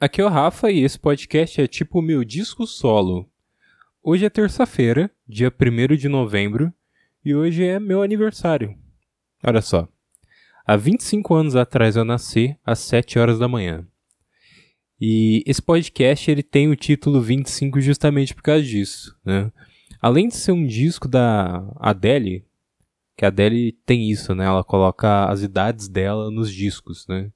Aqui é o Rafa e esse podcast é tipo o meu disco solo. Hoje é terça-feira, dia 1 de novembro, e hoje é meu aniversário. Olha só. Há 25 anos atrás eu nasci, às 7 horas da manhã. E esse podcast ele tem o título 25 justamente por causa disso, né? Além de ser um disco da Adele, que a Adele tem isso, né? Ela coloca as idades dela nos discos, né?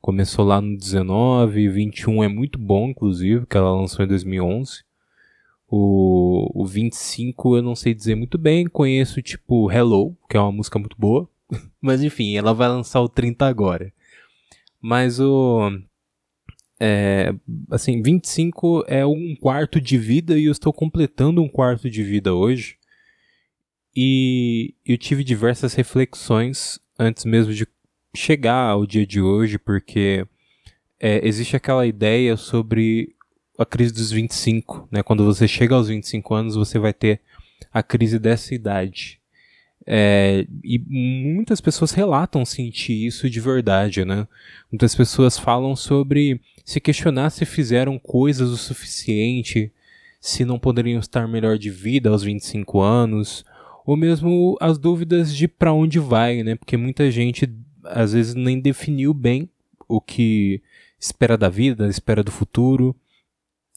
Começou lá no 19, 21 é muito bom, inclusive, que ela lançou em 2011. O, o 25 eu não sei dizer muito bem, conheço tipo Hello, que é uma música muito boa. Mas enfim, ela vai lançar o 30 agora. Mas o. É, assim, 25 é um quarto de vida e eu estou completando um quarto de vida hoje. E eu tive diversas reflexões antes mesmo de chegar ao dia de hoje, porque é, existe aquela ideia sobre a crise dos 25, né? Quando você chega aos 25 anos, você vai ter a crise dessa idade. É, e muitas pessoas relatam sentir isso de verdade, né? Muitas pessoas falam sobre se questionar se fizeram coisas o suficiente, se não poderiam estar melhor de vida aos 25 anos, ou mesmo as dúvidas de para onde vai, né? Porque muita gente às vezes nem definiu bem o que espera da vida, espera do futuro,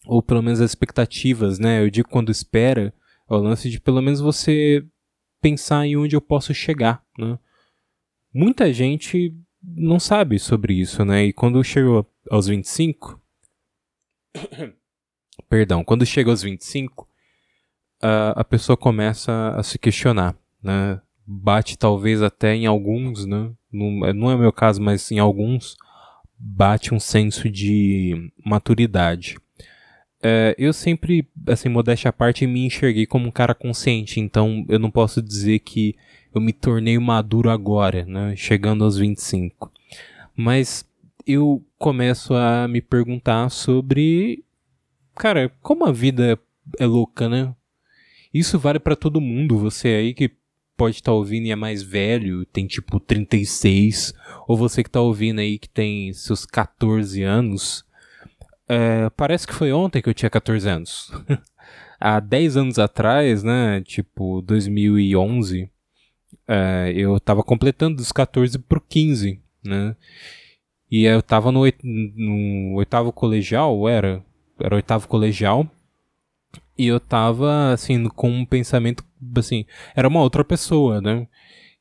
ou pelo menos as expectativas, né? Eu digo quando espera, é o lance de pelo menos você pensar em onde eu posso chegar, né? Muita gente não sabe sobre isso, né? E quando chegou aos 25, perdão, quando chega aos 25, a, a pessoa começa a se questionar, né? Bate talvez até em alguns, né? Não, é, não é o meu caso, mas em alguns bate um senso de maturidade. É, eu sempre, assim, modéstia à parte, me enxerguei como um cara consciente, então eu não posso dizer que eu me tornei maduro agora, né, chegando aos 25. Mas eu começo a me perguntar sobre, cara, como a vida é louca, né? Isso vale para todo mundo, você aí que pode estar tá ouvindo e é mais velho, tem tipo 36, ou você que está ouvindo aí que tem seus 14 anos, é, parece que foi ontem que eu tinha 14 anos. Há 10 anos atrás, né, tipo 2011, é, eu estava completando dos 14 pro 15, né, e eu estava no, no oitavo colegial, era, era oitavo colegial, e eu tava, assim, com um pensamento, assim, era uma outra pessoa, né?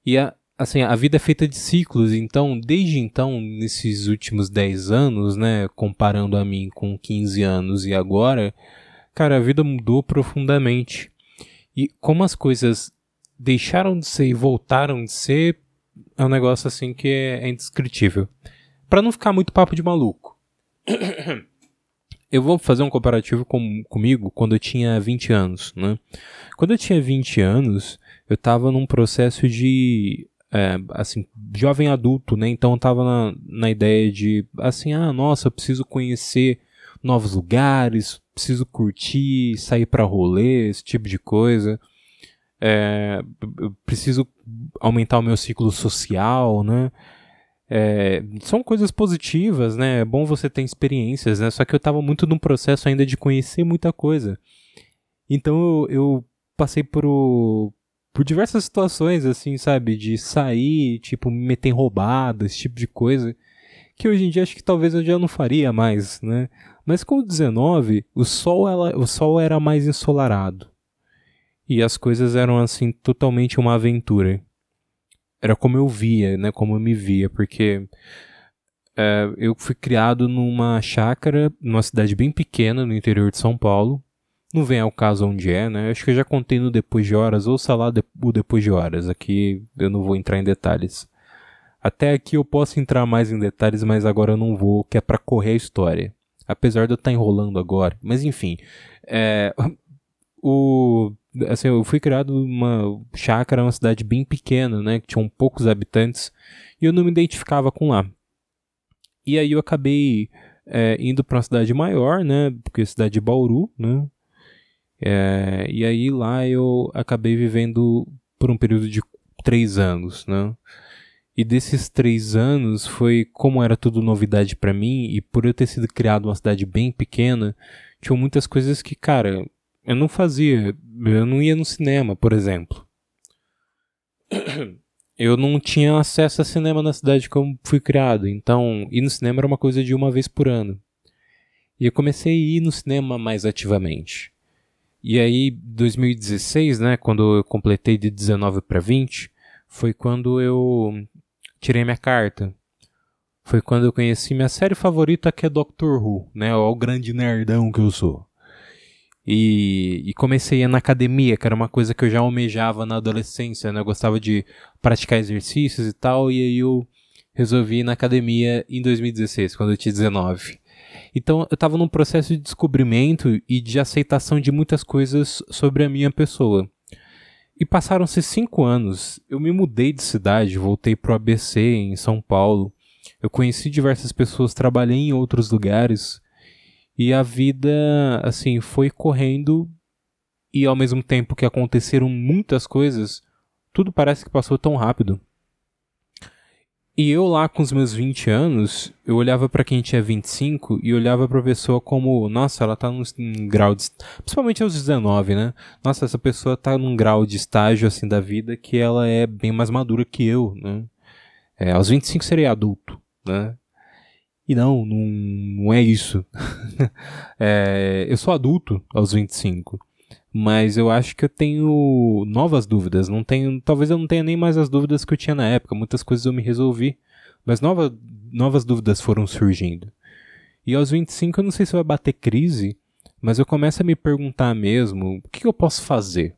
E, a, assim, a vida é feita de ciclos, então, desde então, nesses últimos 10 anos, né, comparando a mim com 15 anos e agora, cara, a vida mudou profundamente. E como as coisas deixaram de ser e voltaram de ser, é um negócio, assim, que é, é indescritível. para não ficar muito papo de maluco. eu vou fazer um comparativo com, comigo quando eu tinha 20 anos, né? Quando eu tinha 20 anos, eu estava num processo de, é, assim, jovem adulto, né? Então eu tava na, na ideia de, assim, ah, nossa, eu preciso conhecer novos lugares, preciso curtir, sair para rolê, esse tipo de coisa. É, preciso aumentar o meu ciclo social, né? É, são coisas positivas, né? É bom você ter experiências, né? Só que eu estava muito num processo ainda de conhecer muita coisa. Então eu, eu passei por, por diversas situações, assim, sabe? De sair, tipo, me meter em esse tipo de coisa. Que hoje em dia acho que talvez eu já não faria mais, né? Mas com o 19, o sol, ela, o sol era mais ensolarado. E as coisas eram, assim, totalmente uma aventura era como eu via, né? Como eu me via, porque é, eu fui criado numa chácara, numa cidade bem pequena no interior de São Paulo. Não vem ao caso onde é, né? Acho que eu já contei no Depois de Horas, ou sei lá, o Depois de Horas. Aqui eu não vou entrar em detalhes. Até aqui eu posso entrar mais em detalhes, mas agora eu não vou, que é para correr a história. Apesar de eu estar tá enrolando agora. Mas enfim. É, o assim, eu fui criado numa chácara, uma cidade bem pequena, né, que tinham poucos habitantes, e eu não me identificava com lá. E aí eu acabei é, indo para uma cidade maior, né, porque é a cidade de Bauru, né, é, e aí lá eu acabei vivendo por um período de três anos, né, E desses três anos foi como era tudo novidade para mim e por eu ter sido criado numa cidade bem pequena, tinham muitas coisas que, cara, eu não fazia. Eu não ia no cinema, por exemplo. Eu não tinha acesso a cinema na cidade como fui criado, então ir no cinema era uma coisa de uma vez por ano. E eu comecei a ir no cinema mais ativamente. E aí, 2016, né, quando eu completei de 19 para 20, foi quando eu tirei minha carta. Foi quando eu conheci minha série favorita, que é Doctor Who, né, o grande nerdão que eu sou. E, e, comecei a na academia, que era uma coisa que eu já almejava na adolescência, né? Eu gostava de praticar exercícios e tal, e aí eu resolvi ir na academia em 2016, quando eu tinha 19. Então eu estava num processo de descobrimento e de aceitação de muitas coisas sobre a minha pessoa. E passaram-se cinco anos, eu me mudei de cidade, voltei pro ABC em São Paulo. Eu conheci diversas pessoas, trabalhei em outros lugares e a vida, assim, foi correndo e ao mesmo tempo que aconteceram muitas coisas, tudo parece que passou tão rápido. E eu lá com os meus 20 anos, eu olhava para quem tinha 25 e olhava pra pessoa como, nossa, ela tá num, grau de. Principalmente aos 19, né? Nossa, essa pessoa tá num grau de estágio assim da vida que ela é bem mais madura que eu, né? É, aos 25 seria adulto, né? E não, não, não é isso. é, eu sou adulto aos 25. Mas eu acho que eu tenho novas dúvidas. Não tenho, talvez eu não tenha nem mais as dúvidas que eu tinha na época. Muitas coisas eu me resolvi. Mas nova, novas dúvidas foram surgindo. E aos 25 eu não sei se vai bater crise, mas eu começo a me perguntar mesmo o que eu posso fazer.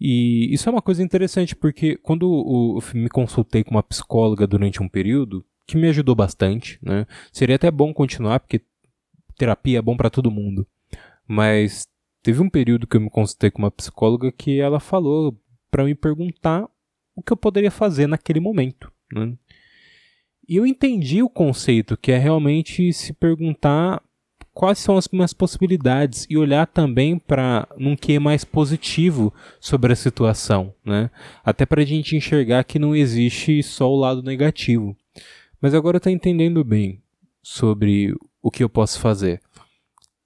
E isso é uma coisa interessante, porque quando eu me consultei com uma psicóloga durante um período, que me ajudou bastante, né? Seria até bom continuar, porque terapia é bom para todo mundo. Mas teve um período que eu me consultei com uma psicóloga que ela falou para me perguntar o que eu poderia fazer naquele momento, né? E eu entendi o conceito, que é realmente se perguntar quais são as minhas possibilidades e olhar também para um que é mais positivo sobre a situação, né? Até para a gente enxergar que não existe só o lado negativo. Mas agora eu tô entendendo bem sobre o que eu posso fazer.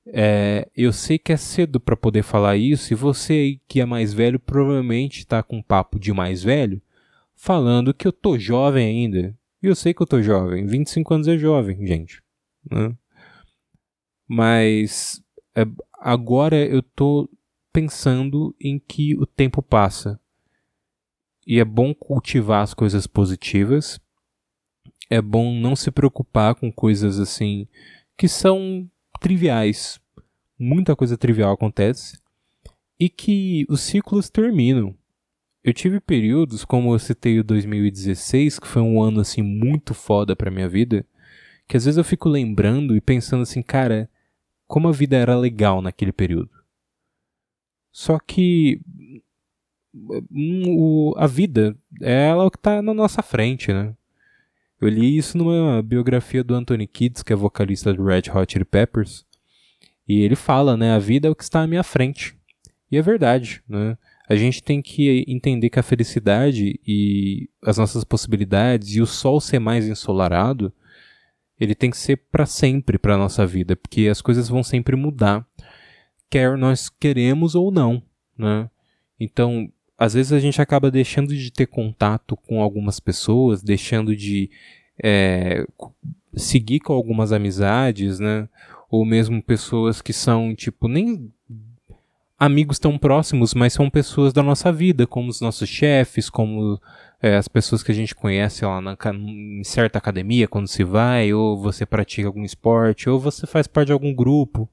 É, eu sei que é cedo para poder falar isso, e você que é mais velho provavelmente está com um papo de mais velho, falando que eu tô jovem ainda. E eu sei que eu tô jovem, 25 anos é jovem, gente. Né? Mas é, agora eu tô pensando em que o tempo passa. E é bom cultivar as coisas positivas é bom não se preocupar com coisas assim que são triviais. Muita coisa trivial acontece e que os ciclos terminam. Eu tive períodos, como eu citei o 2016, que foi um ano assim muito foda para minha vida, que às vezes eu fico lembrando e pensando assim, cara, como a vida era legal naquele período. Só que hum, a vida é ela que tá na nossa frente, né? Eu li isso numa biografia do Anthony Kids, que é vocalista do Red Hot Chili Peppers. E ele fala, né, a vida é o que está à minha frente. E é verdade, né? A gente tem que entender que a felicidade e as nossas possibilidades e o sol ser mais ensolarado, ele tem que ser para sempre para nossa vida, porque as coisas vão sempre mudar, quer nós queremos ou não, né? Então, às vezes a gente acaba deixando de ter contato com algumas pessoas, deixando de é, seguir com algumas amizades, né? Ou mesmo pessoas que são, tipo, nem amigos tão próximos, mas são pessoas da nossa vida, como os nossos chefes, como é, as pessoas que a gente conhece lá na, em certa academia quando se vai, ou você pratica algum esporte, ou você faz parte de algum grupo.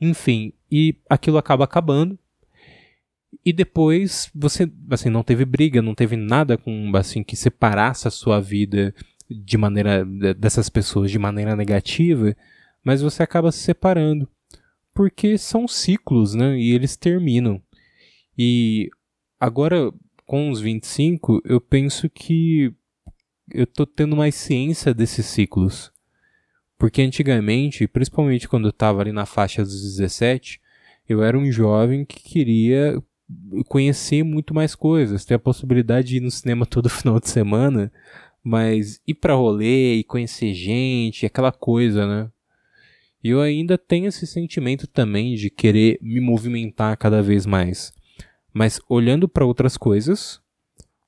Enfim, e aquilo acaba acabando e depois você, assim, não teve briga, não teve nada com, assim, que separasse a sua vida de maneira, dessas pessoas de maneira negativa, mas você acaba se separando. Porque são ciclos, né? E eles terminam. E agora, com os 25, eu penso que eu tô tendo mais ciência desses ciclos. Porque antigamente, principalmente quando eu tava ali na faixa dos 17, eu era um jovem que queria conhecer muito mais coisas, ter a possibilidade de ir no cinema todo final de semana, mas ir para rolê e conhecer gente, aquela coisa, né? E eu ainda tenho esse sentimento também de querer me movimentar cada vez mais. Mas olhando para outras coisas,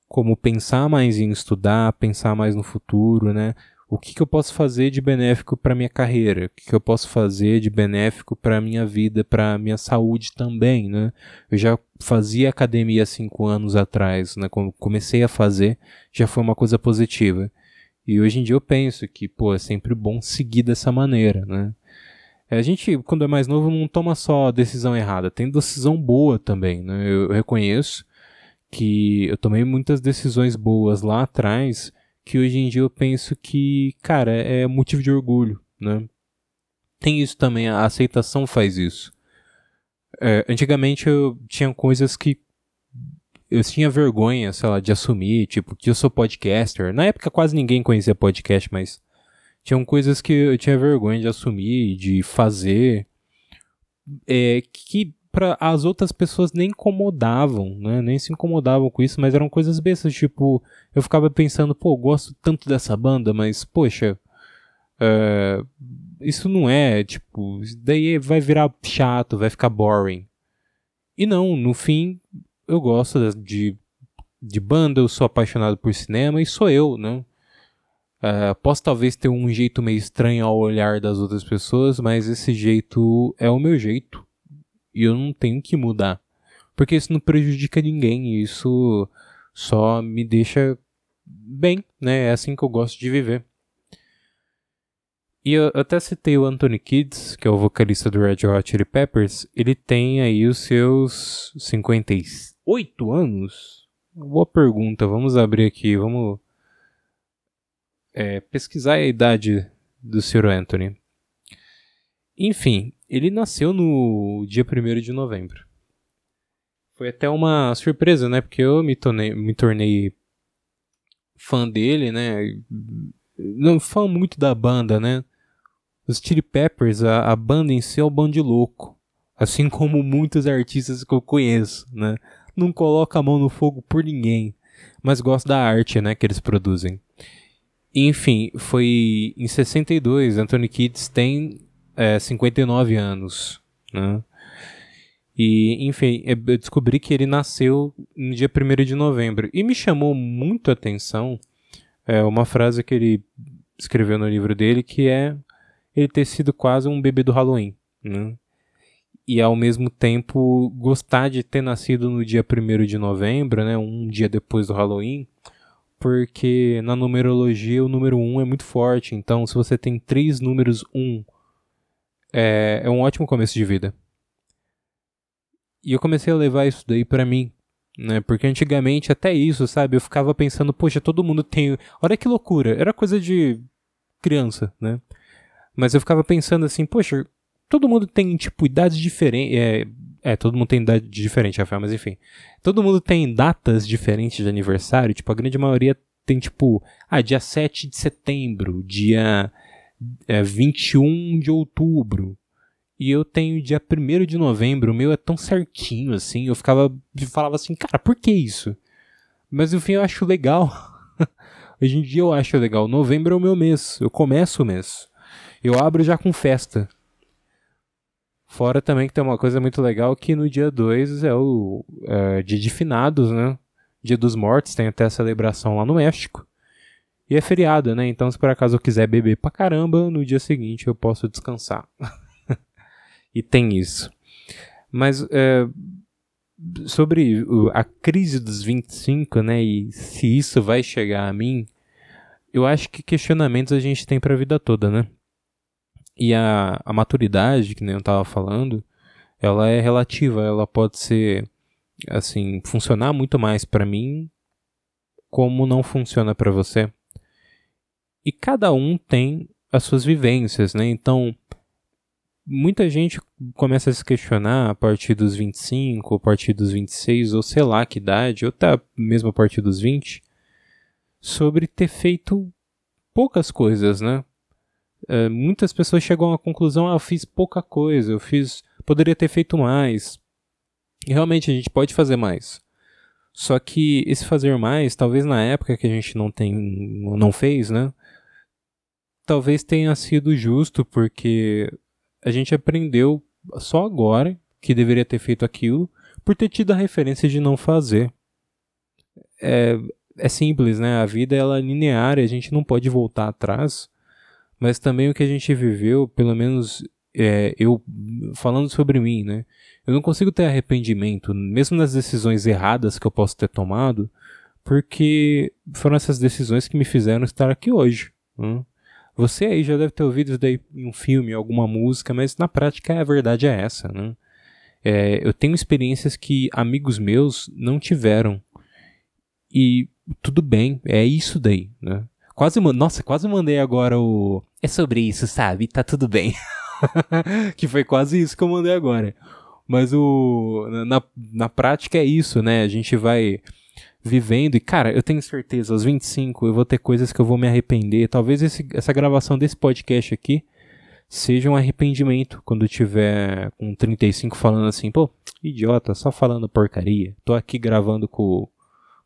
como pensar mais em estudar, pensar mais no futuro, né? O que, que eu posso fazer de benéfico para minha carreira? O que, que eu posso fazer de benéfico para minha vida, para minha saúde também, né? Eu já fazia academia cinco anos atrás, né? Quando comecei a fazer, já foi uma coisa positiva. E hoje em dia eu penso que, pô, é sempre bom seguir dessa maneira, né? A gente, quando é mais novo, não toma só decisão errada, tem decisão boa também, né? Eu, reconheço que eu tomei muitas decisões boas lá atrás que hoje em dia eu penso que, cara, é motivo de orgulho, né? Tem isso também, a aceitação faz isso. É, antigamente eu tinha coisas que eu tinha vergonha, sei lá, de assumir, tipo, que eu sou podcaster. Na época quase ninguém conhecia podcast, mas tinham coisas que eu tinha vergonha de assumir, de fazer, é, que para as outras pessoas nem incomodavam, né? Nem se incomodavam com isso, mas eram coisas bestas, tipo, eu ficava pensando, pô, gosto tanto dessa banda, mas, poxa, é, isso não é, tipo, daí vai virar chato, vai ficar boring. E não, no fim, eu gosto de, de banda, eu sou apaixonado por cinema e sou eu, né? Uh, posso talvez ter um jeito meio estranho ao olhar das outras pessoas, mas esse jeito é o meu jeito. E eu não tenho que mudar. Porque isso não prejudica ninguém. Isso só me deixa bem, né? É assim que eu gosto de viver. E eu até citei o Anthony Kids, que é o vocalista do Red Hot Chili Peppers. Ele tem aí os seus 58 anos? Boa pergunta. Vamos abrir aqui, vamos é, pesquisar a idade do Sr. Anthony. Enfim, ele nasceu no dia 1 de novembro. Foi até uma surpresa, né? Porque eu me tornei, me tornei fã dele, né? Não fã muito da banda, né? Os Chili Peppers, a, a banda em si é o bando de louco. Assim como muitos artistas que eu conheço, né? Não coloca a mão no fogo por ninguém, mas gosta da arte, né, que eles produzem. Enfim, foi em 62, Anthony Kids tem é, 59 anos, né? E, enfim, eu descobri que ele nasceu no dia 1 de novembro. E me chamou muito a atenção é, uma frase que ele escreveu no livro dele, que é ele ter sido quase um bebê do Halloween, né? E ao mesmo tempo gostar de ter nascido no dia 1 de novembro, né? Um dia depois do Halloween, porque na numerologia o número 1 é muito forte. Então, se você tem três números 1, é, é um ótimo começo de vida. E eu comecei a levar isso daí para mim, né? Porque antigamente até isso, sabe? Eu ficava pensando, poxa, todo mundo tem. Olha que loucura. Era coisa de criança, né? Mas eu ficava pensando assim, poxa, todo mundo tem, tipo, idades diferentes. É, é, todo mundo tem idade diferente, Rafael, mas enfim. Todo mundo tem datas diferentes de aniversário. Tipo, a grande maioria tem, tipo, ah, dia 7 de setembro, dia é, 21 de outubro. E eu tenho dia 1 de novembro, o meu é tão certinho assim. Eu ficava. falava assim, cara, por que isso? Mas no fim eu acho legal. Hoje em dia eu acho legal. Novembro é o meu mês. Eu começo o mês. Eu abro já com festa. Fora também que tem uma coisa muito legal que no dia 2 é o é, dia de finados, né? Dia dos mortos, tem até a celebração lá no México. E é feriado, né? Então se por acaso eu quiser beber pra caramba, no dia seguinte eu posso descansar. e tem isso. Mas é, sobre a crise dos 25, né? E se isso vai chegar a mim, eu acho que questionamentos a gente tem pra vida toda, né? E a, a maturidade, que nem eu estava falando, ela é relativa, ela pode ser, assim, funcionar muito mais para mim como não funciona para você. E cada um tem as suas vivências, né? Então, muita gente começa a se questionar a partir dos 25, a partir dos 26, ou sei lá que idade, ou até mesmo a partir dos 20, sobre ter feito poucas coisas, né? É, muitas pessoas chegam à conclusão: ah, eu fiz pouca coisa, eu fiz, poderia ter feito mais. E realmente a gente pode fazer mais. Só que esse fazer mais, talvez na época que a gente não tem, não fez, né? Talvez tenha sido justo porque a gente aprendeu só agora que deveria ter feito aquilo por ter tido a referência de não fazer. É, é simples, né? A vida ela é linear a gente não pode voltar atrás. Mas também o que a gente viveu, pelo menos é, eu falando sobre mim, né? Eu não consigo ter arrependimento, mesmo nas decisões erradas que eu posso ter tomado, porque foram essas decisões que me fizeram estar aqui hoje. Né? Você aí já deve ter ouvido isso daí em um filme, alguma música, mas na prática a verdade é essa, né? É, eu tenho experiências que amigos meus não tiveram. E tudo bem, é isso daí, né? Quase, nossa, quase mandei agora o. É sobre isso, sabe? Tá tudo bem. que foi quase isso que eu mandei agora. Mas o. Na, na prática é isso, né? A gente vai vivendo e, cara, eu tenho certeza, aos 25 eu vou ter coisas que eu vou me arrepender. Talvez esse, essa gravação desse podcast aqui seja um arrependimento quando eu tiver com 35 falando assim, pô, idiota, só falando porcaria. Tô aqui gravando com,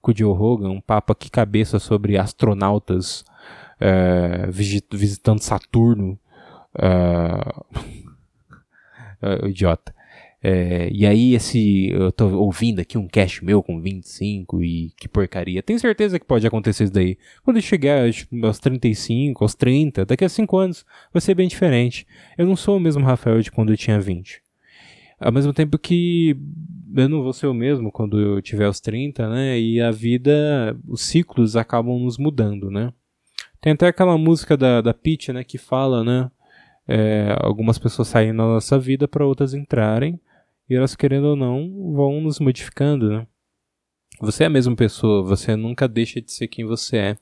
com o Joe Rogan, um papo aqui cabeça sobre astronautas é, visitando Saturno. Uh, idiota. É, e aí, esse. Eu tô ouvindo aqui um cast meu com 25 e que porcaria. Tenho certeza que pode acontecer isso daí. Quando eu chegar aos 35, aos 30, daqui a 5 anos, vai ser bem diferente. Eu não sou o mesmo Rafael de quando eu tinha 20. Ao mesmo tempo que eu não vou ser o mesmo quando eu tiver aos 30, né? E a vida, os ciclos acabam nos mudando, né? Tem até aquela música da, da Peach, né? Que fala, né? É, algumas pessoas saem da nossa vida para outras entrarem e elas, querendo ou não, vão nos modificando, né? Você é a mesma pessoa, você nunca deixa de ser quem você é,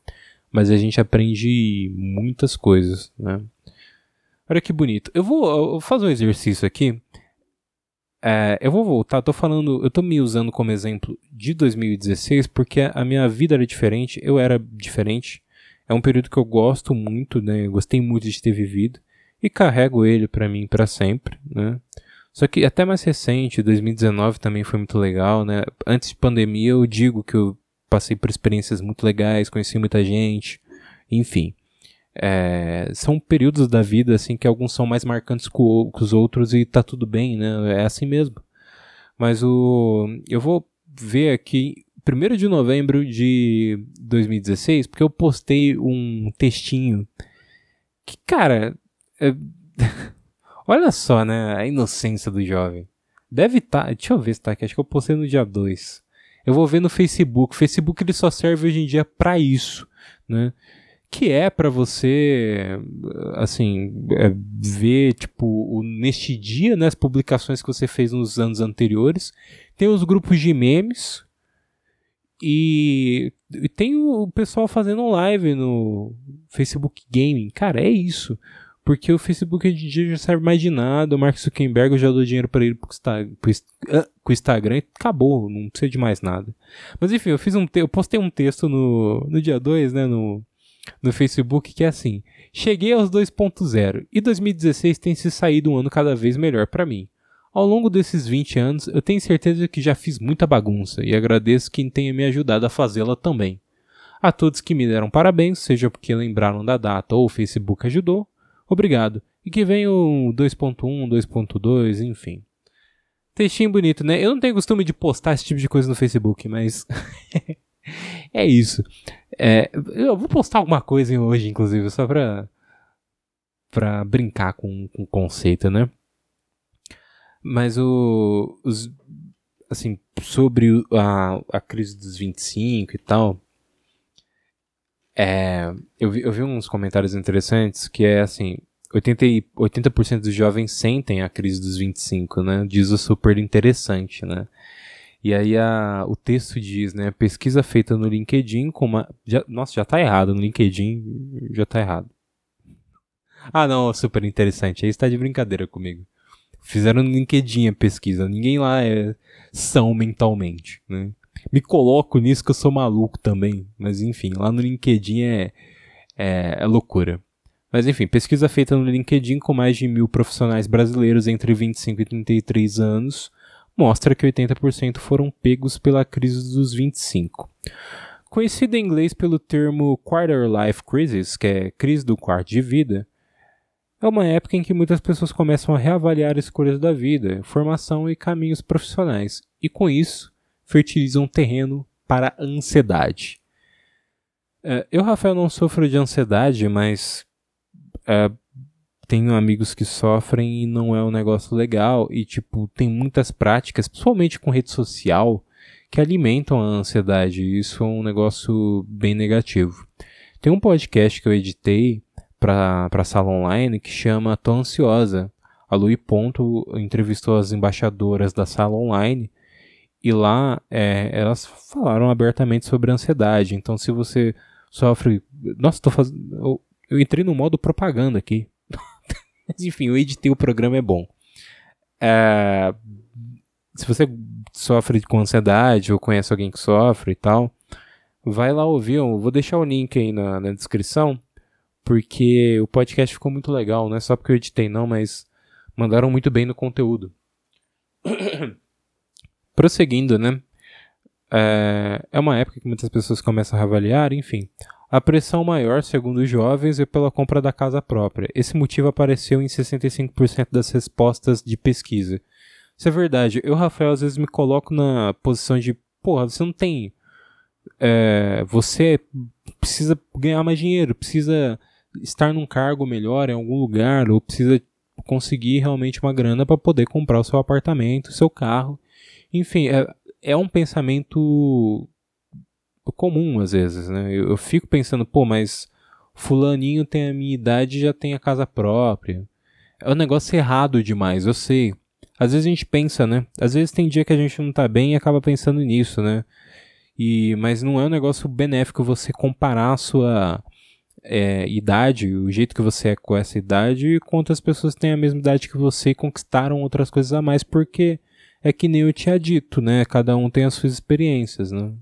mas a gente aprende muitas coisas, né? Olha que bonito. Eu vou, eu vou fazer um exercício aqui. É, eu vou voltar, tô falando, eu tô me usando como exemplo de 2016 porque a minha vida era diferente, eu era diferente. É um período que eu gosto muito, né? Eu gostei muito de ter vivido e carrego ele para mim para sempre, né? Só que até mais recente, 2019 também foi muito legal, né? Antes de pandemia eu digo que eu passei por experiências muito legais, conheci muita gente, enfim. É, são períodos da vida assim que alguns são mais marcantes que os outros e tá tudo bem, né? É assim mesmo. Mas o eu vou ver aqui 1 de novembro de 2016, porque eu postei um textinho que, cara, é... Olha só, né? A inocência do jovem. Deve estar. Tá, deixa eu ver se tá aqui. Acho que eu postei no dia 2. Eu vou ver no Facebook. O Facebook ele só serve hoje em dia para isso, né? Que é para você, assim, é, ver, tipo, o, neste dia, né, as publicações que você fez nos anos anteriores. Tem os grupos de memes. E, e tem o pessoal fazendo live no Facebook Gaming. Cara, é isso. Porque o Facebook hoje em dia já serve mais de nada. O Mark Zuckerberg já deu dinheiro para ele pro, pro, uh, com o Instagram e acabou, não precisa de mais nada. Mas enfim, eu fiz um eu postei um texto no, no dia 2, né, no, no Facebook, que é assim: Cheguei aos 2.0 e 2016 tem se saído um ano cada vez melhor para mim. Ao longo desses 20 anos, eu tenho certeza que já fiz muita bagunça e agradeço quem tenha me ajudado a fazê-la também. A todos que me deram parabéns, seja porque lembraram da data ou o Facebook ajudou, Obrigado. E que venha o 2.1, 2.2, enfim. Textinho bonito, né? Eu não tenho costume de postar esse tipo de coisa no Facebook, mas. é isso. É, eu vou postar alguma coisa hoje, inclusive, só pra. pra brincar com, com o conceito, né? Mas o. Os, assim, sobre a, a crise dos 25 e tal. É, eu, vi, eu vi uns comentários interessantes que é assim: 80%, 80 dos jovens sentem a crise dos 25, né? Diz o super interessante, né? E aí a, o texto diz, né? Pesquisa feita no LinkedIn com uma. Já, nossa, já tá errado. No LinkedIn já tá errado. Ah, não, super interessante. Aí está de brincadeira comigo. Fizeram no LinkedIn a pesquisa. Ninguém lá é são mentalmente, né? Me coloco nisso que eu sou maluco também. Mas enfim, lá no LinkedIn é, é, é loucura. Mas enfim, pesquisa feita no LinkedIn com mais de mil profissionais brasileiros entre 25 e 33 anos mostra que 80% foram pegos pela crise dos 25. Conhecida em inglês pelo termo Quarter Life Crisis, que é crise do quarto de vida, é uma época em que muitas pessoas começam a reavaliar escolhas da vida, formação e caminhos profissionais, e com isso fertilizam terreno para a ansiedade. É, eu, Rafael, não sofro de ansiedade, mas é, tenho amigos que sofrem e não é um negócio legal. E, tipo, tem muitas práticas, principalmente com rede social, que alimentam a ansiedade. E isso é um negócio bem negativo. Tem um podcast que eu editei para sala online que chama Tô Ansiosa. A Lui Ponto entrevistou as embaixadoras da sala online e lá é, elas falaram abertamente sobre ansiedade. Então, se você sofre. Nossa, tô fazendo. Eu, entrei no modo propaganda aqui. Enfim, eu editei o programa, é bom. É, se você sofre com ansiedade ou conhece alguém que sofre e tal, vai lá ouvir. Eu vou deixar o link aí na, na descrição, porque o podcast ficou muito legal. Não é só porque eu editei, não, mas mandaram muito bem no conteúdo. Prosseguindo, né? É, é uma época que muitas pessoas começam a avaliar, enfim. A pressão maior, segundo os jovens, é pela compra da casa própria. Esse motivo apareceu em 65% das respostas de pesquisa. Isso é verdade. Eu, Rafael, às vezes me coloco na posição de, porra, você não tem. É, você precisa ganhar mais dinheiro, precisa estar num cargo melhor em algum lugar, ou precisa conseguir realmente uma grana para poder comprar o seu apartamento, o seu carro. Enfim, é, é um pensamento comum às vezes, né? Eu, eu, fico pensando, pô, mas fulaninho tem a minha idade e já tem a casa própria. É um negócio errado demais, eu sei. Às vezes a gente pensa, né? Às vezes tem dia que a gente não tá bem e acaba pensando nisso, né? E, mas não é um negócio benéfico você comparar a sua é, idade, o jeito que você é com essa idade, com outras pessoas têm a mesma idade que você e conquistaram outras coisas a mais, porque é que nem eu tinha dito, né? Cada um tem as suas experiências, né?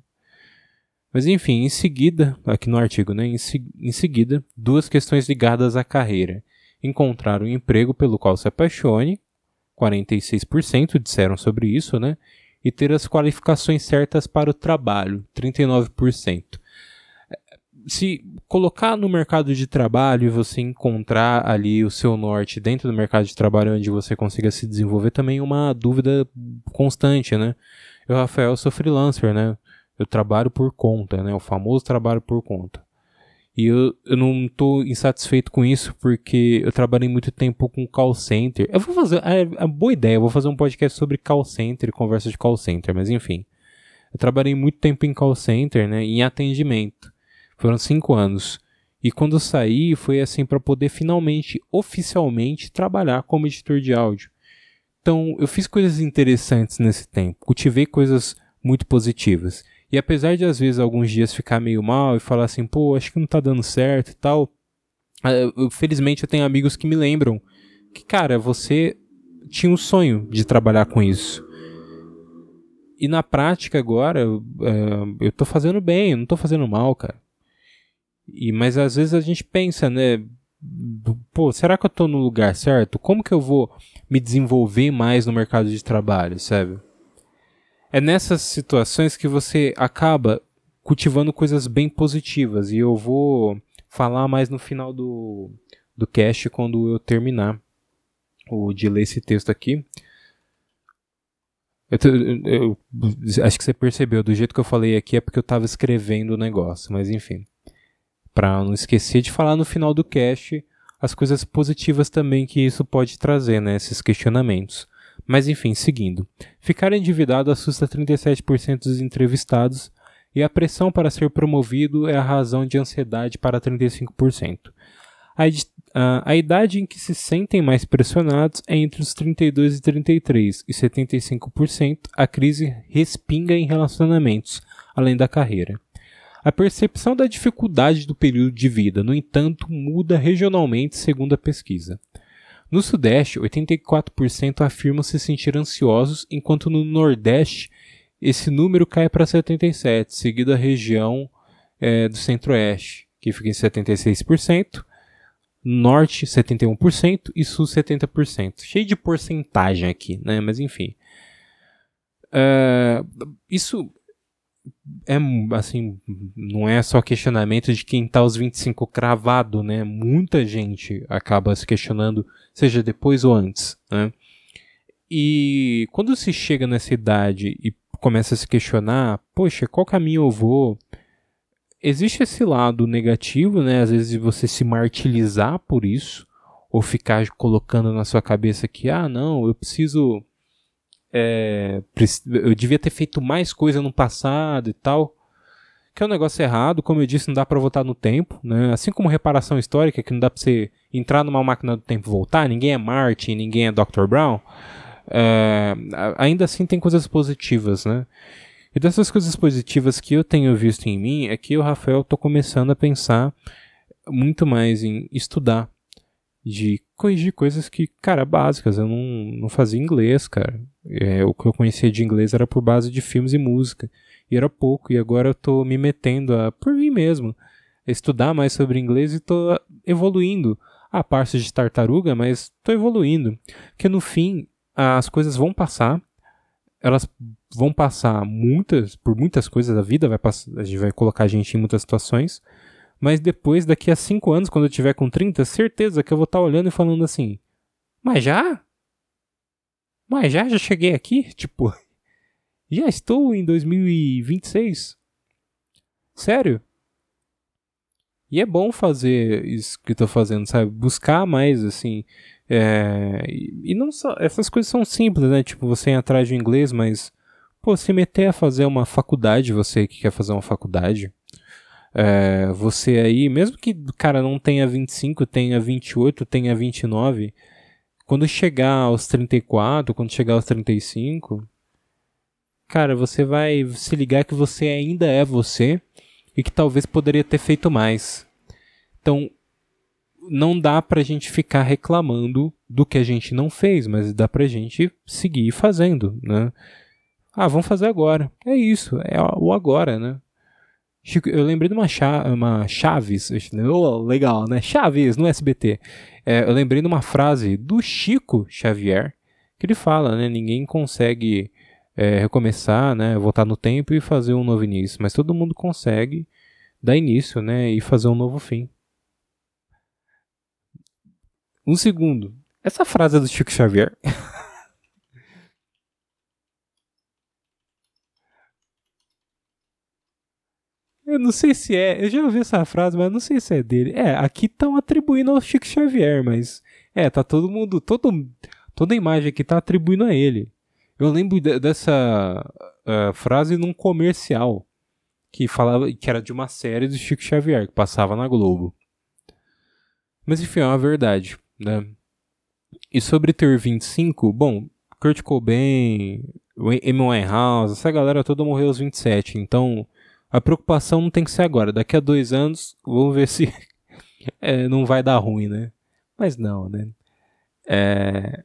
Mas enfim, em seguida, aqui no artigo, né, em, se, em seguida, duas questões ligadas à carreira. Encontrar um emprego pelo qual se apaixone, 46% disseram sobre isso, né? E ter as qualificações certas para o trabalho, 39%. Se colocar no mercado de trabalho e você encontrar ali o seu norte dentro do mercado de trabalho onde você consiga se desenvolver, também é uma dúvida constante, né? Eu, Rafael, sou freelancer, né? Eu trabalho por conta, né? O famoso trabalho por conta. E eu, eu não estou insatisfeito com isso porque eu trabalhei muito tempo com call center. Eu vou fazer. É, é boa ideia, eu vou fazer um podcast sobre call center e conversa de call center, mas enfim. Eu trabalhei muito tempo em call center, né? Em atendimento. Foram cinco anos. E quando eu saí, foi assim para poder finalmente, oficialmente, trabalhar como editor de áudio. Então, eu fiz coisas interessantes nesse tempo. Cultivei coisas muito positivas. E apesar de às vezes alguns dias ficar meio mal e falar assim, pô, acho que não tá dando certo e tal, eh, eu, felizmente eu tenho amigos que me lembram que, cara, você tinha um sonho de trabalhar com isso. E na prática agora, eu, uh, eu tô fazendo bem, eu não tô fazendo mal, cara. E, mas às vezes a gente pensa, né? Pô, será que eu tô no lugar certo? Como que eu vou me desenvolver mais no mercado de trabalho, sabe? é nessas situações que você acaba cultivando coisas bem positivas. E eu vou falar mais no final do, do cast quando eu terminar o, de ler esse texto aqui. Eu, eu, eu, acho que você percebeu, do jeito que eu falei aqui é porque eu estava escrevendo o negócio, mas enfim. Para não esquecer de falar no final do cast as coisas positivas também que isso pode trazer, né, esses questionamentos. Mas enfim, seguindo. Ficar endividado assusta 37% dos entrevistados e a pressão para ser promovido é a razão de ansiedade para 35%. A, a, a idade em que se sentem mais pressionados é entre os 32 e 33, e 75% a crise respinga em relacionamentos, além da carreira. A percepção da dificuldade do período de vida, no entanto, muda regionalmente segundo a pesquisa. No Sudeste, 84% afirmam se sentir ansiosos, enquanto no Nordeste esse número cai para 77%, seguido a região é, do Centro-Oeste, que fica em 76%, Norte 71% e Sul 70%. Cheio de porcentagem aqui, né? Mas enfim. É, isso é assim, não é só questionamento de quem tá aos 25 cravado, né? Muita gente acaba se questionando, seja depois ou antes, né? E quando se chega nessa idade e começa a se questionar, poxa, qual caminho eu vou? Existe esse lado negativo, né? Às vezes você se martirizar por isso, ou ficar colocando na sua cabeça que, ah, não, eu preciso é, eu devia ter feito mais coisa no passado e tal. Que é um negócio errado, como eu disse, não dá para voltar no tempo, né? Assim como reparação histórica, que não dá pra você entrar numa máquina do tempo e voltar, ninguém é Martin, ninguém é Dr. Brown. É, ainda assim tem coisas positivas, né? E dessas coisas positivas que eu tenho visto em mim é que eu, Rafael, tô começando a pensar muito mais em estudar, de corrigir coisas que, cara, básicas. Eu não, não fazia inglês, cara. É, o que eu conhecia de inglês era por base de filmes e música. E era pouco. E agora eu tô me metendo a, por mim mesmo, a estudar mais sobre inglês e tô evoluindo. A parte de tartaruga, mas tô evoluindo. Porque no fim, as coisas vão passar. Elas vão passar muitas, por muitas coisas. A vida vai passar, vai colocar a gente em muitas situações. Mas depois, daqui a 5 anos, quando eu tiver com 30, certeza que eu vou estar tá olhando e falando assim: Mas já? Mas já? Já cheguei aqui? Tipo, já estou em 2026? Sério? E é bom fazer isso que eu fazendo, sabe? Buscar mais, assim. É... E não só. Essas coisas são simples, né? Tipo, você ir atrás de inglês, mas. Pô, se meter a fazer uma faculdade, você que quer fazer uma faculdade. É, você aí, mesmo que o cara não tenha 25, tenha 28, tenha 29, quando chegar aos 34, quando chegar aos 35, cara, você vai se ligar que você ainda é você e que talvez poderia ter feito mais. Então, não dá pra gente ficar reclamando do que a gente não fez, mas dá pra gente seguir fazendo, né? Ah, vamos fazer agora. É isso, é o agora, né? Chico, eu lembrei de uma, cha uma Chaves, oh, legal, né? Chaves no SBT. É, eu lembrei de uma frase do Chico Xavier que ele fala, né? Ninguém consegue é, recomeçar, né? Voltar no tempo e fazer um novo início, mas todo mundo consegue dar início, né? E fazer um novo fim. Um segundo. Essa frase é do Chico Xavier. Eu não sei se é. Eu já ouvi essa frase, mas não sei se é dele. É, aqui estão atribuindo ao Chico Xavier, mas. É, tá todo mundo. Todo, toda a imagem aqui tá atribuindo a ele. Eu lembro de, dessa uh, frase num comercial que falava que era de uma série do Chico Xavier que passava na Globo. Mas enfim, é uma verdade, né? E sobre ter 25, bom, Kurt Cobain, Amy Winehouse, essa galera toda morreu aos 27, então a preocupação não tem que ser agora. Daqui a dois anos, vamos ver se é, não vai dar ruim, né? Mas não, né? É,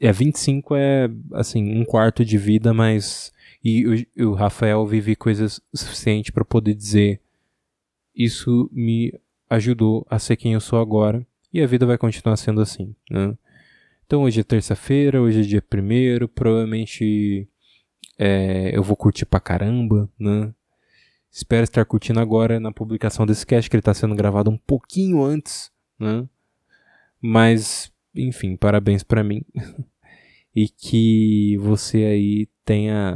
é 25 é assim um quarto de vida, mas e o, o Rafael vive coisas suficientes para poder dizer isso me ajudou a ser quem eu sou agora e a vida vai continuar sendo assim, né? Então hoje é terça-feira, hoje é dia primeiro, provavelmente é, eu vou curtir pra caramba, né? Espero estar curtindo agora na publicação desse cast, que ele está sendo gravado um pouquinho antes, né? Mas, enfim, parabéns para mim. e que você aí tenha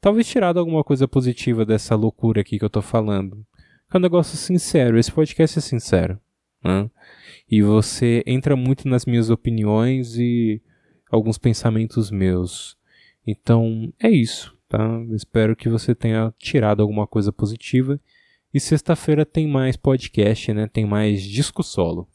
talvez tirado alguma coisa positiva dessa loucura aqui que eu tô falando. É um negócio sincero, esse podcast é sincero. Né? E você entra muito nas minhas opiniões e alguns pensamentos meus. Então, é isso tá? Espero que você tenha tirado alguma coisa positiva. E sexta-feira tem mais podcast, né? Tem mais disco solo.